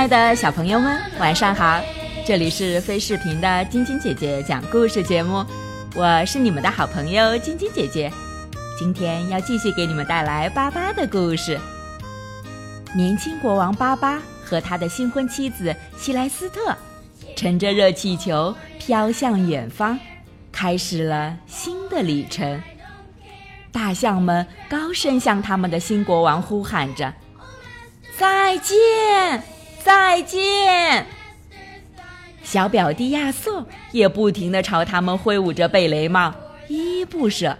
亲爱的小朋友们，晚上好！这里是飞视频的晶晶姐姐讲故事节目，我是你们的好朋友晶晶姐姐。今天要继续给你们带来巴巴的故事。年轻国王巴巴和他的新婚妻子希莱斯特，乘着热气球飘向远方，开始了新的旅程。大象们高声向他们的新国王呼喊着：“再见，再见！”小表弟亚瑟也不停地朝他们挥舞着贝雷帽，依依不舍。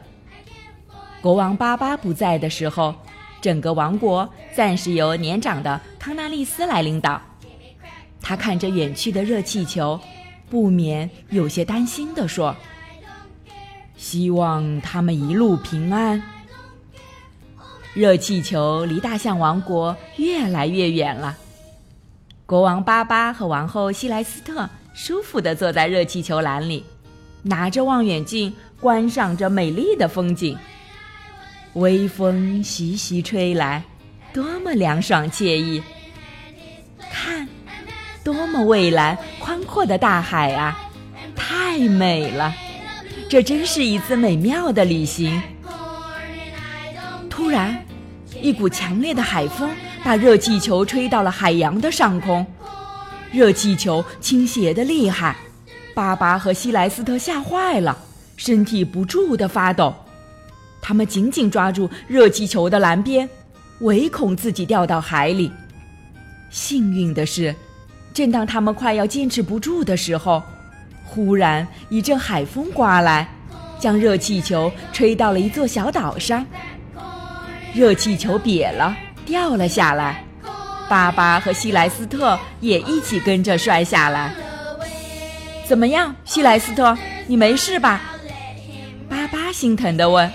国王巴巴不在的时候，整个王国暂时由年长的康纳利斯来领导。他看着远去的热气球，不免有些担心地说。希望他们一路平安。热气球离大象王国越来越远了。国王巴巴和王后希莱斯特舒服地坐在热气球篮里，拿着望远镜观赏着美丽的风景。微风习习吹来，多么凉爽惬意！看，多么蔚蓝宽阔的大海啊，太美了！这真是一次美妙的旅行。突然，一股强烈的海风把热气球吹到了海洋的上空，热气球倾斜的厉害，巴巴和希莱斯特吓坏了，身体不住的发抖。他们紧紧抓住热气球的蓝边，唯恐自己掉到海里。幸运的是，正当他们快要坚持不住的时候。忽然一阵海风刮来，将热气球吹到了一座小岛上。热气球瘪了，掉了下来。巴巴和希莱斯特也一起跟着摔下来。怎么样，希莱斯特，你没事吧？巴巴心疼地问。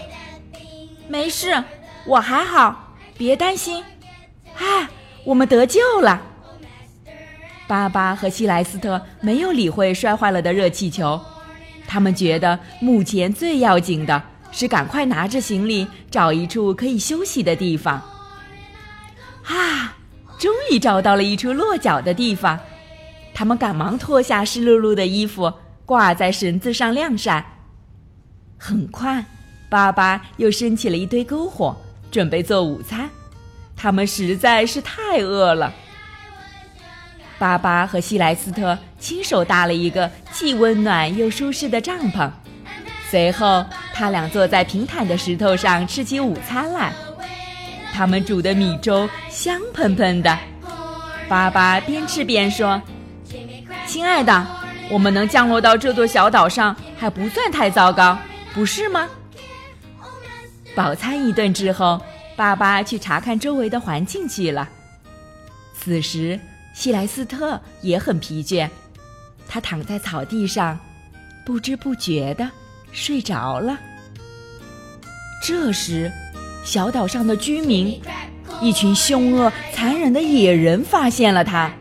没事，我还好，别担心。啊，我们得救了。巴巴和希莱斯特没有理会摔坏了的热气球，他们觉得目前最要紧的是赶快拿着行李找一处可以休息的地方。啊，终于找到了一处落脚的地方，他们赶忙脱下湿漉漉的衣服，挂在绳子上晾晒。很快，巴巴又升起了一堆篝火，准备做午餐。他们实在是太饿了。巴巴和希莱斯特亲手搭了一个既温暖又舒适的帐篷，随后他俩坐在平坦的石头上吃起午餐来。他们煮的米粥香喷喷的。爸爸边吃边说：“亲爱的，我们能降落到这座小岛上还不算太糟糕，不是吗？”饱餐一顿之后，爸爸去查看周围的环境去了。此时。希莱斯特也很疲倦，他躺在草地上，不知不觉的睡着了。这时，小岛上的居民，一群凶恶残忍的野人发现了他。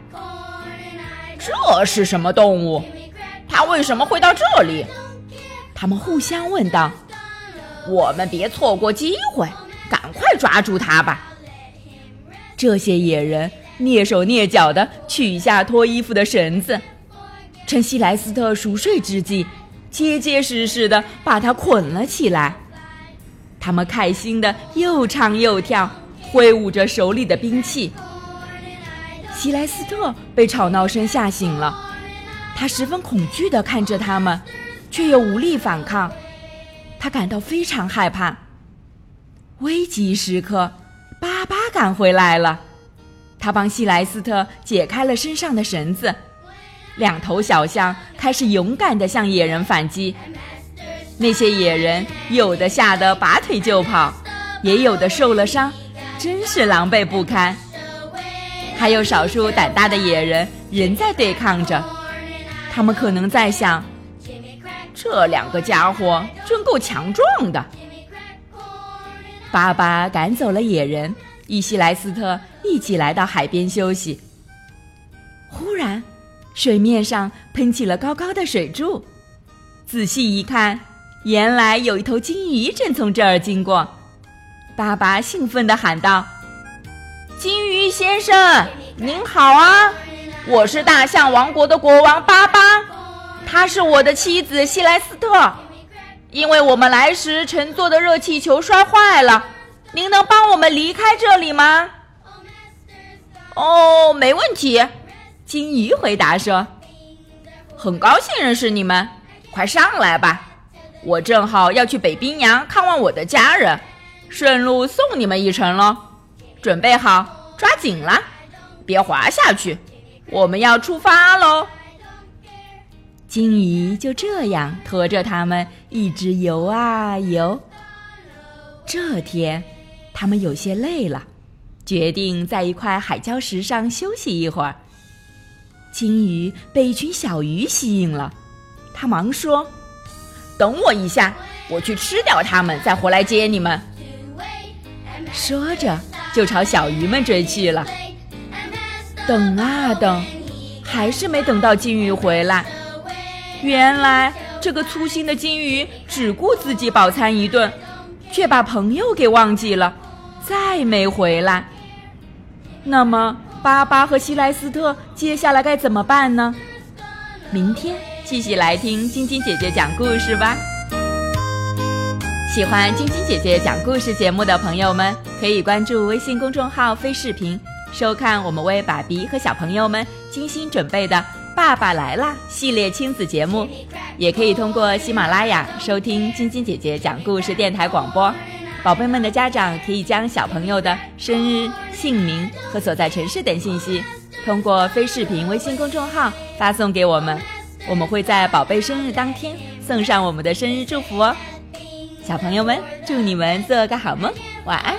这是什么动物？它为什么会到这里？他们互相问道。我们别错过机会，赶快抓住它吧！这些野人。蹑手蹑脚地取下脱衣服的绳子，趁希莱斯特熟睡之际，结结实实地把他捆了起来。他们开心地又唱又跳，挥舞着手里的兵器。希莱斯特被吵闹声吓醒了，他十分恐惧地看着他们，却又无力反抗。他感到非常害怕。危急时刻，巴巴赶回来了。他帮希莱斯特解开了身上的绳子，两头小象开始勇敢地向野人反击。那些野人有的吓得拔腿就跑，也有的受了伤，真是狼狈不堪。还有少数胆大的野人仍在对抗着，他们可能在想：这两个家伙真够强壮的。爸爸赶走了野人。伊西莱斯特一起来到海边休息。忽然，水面上喷起了高高的水柱。仔细一看，原来有一头金鱼正从这儿经过。爸爸兴奋地喊道：“金鱼先生，您好啊，我是大象王国的国王巴巴，她是我的妻子希莱斯特。因为我们来时乘坐的热气球摔坏了，您能帮我们离开这里吗？哦，没问题。金鱼回答说：“很高兴认识你们，快上来吧。我正好要去北冰洋看望我的家人，顺路送你们一程喽。准备好，抓紧了，别滑下去。我们要出发喽。”金鱼就这样驮着他们一直游啊游。这天，他们有些累了，决定在一块海礁石上休息一会儿。金鱼被一群小鱼吸引了，他忙说：“等我一下，我去吃掉它们，再回来接你们。”说着，就朝小鱼们追去了。等啊等，还是没等到金鱼回来。原来，这个粗心的金鱼只顾自己饱餐一顿，却把朋友给忘记了，再没回来。那么。巴巴和希莱斯特接下来该怎么办呢？明天继续来听晶晶姐姐讲故事吧。喜欢晶晶姐姐讲故事节目的朋友们，可以关注微信公众号“飞视频”，收看我们为爸比和小朋友们精心准备的《爸爸来啦》系列亲子节目。也可以通过喜马拉雅收听晶晶姐姐讲故事电台广播。宝贝们的家长可以将小朋友的生日、姓名和所在城市等信息，通过非视频微信公众号发送给我们，我们会在宝贝生日当天送上我们的生日祝福哦。小朋友们，祝你们做个好梦，晚安。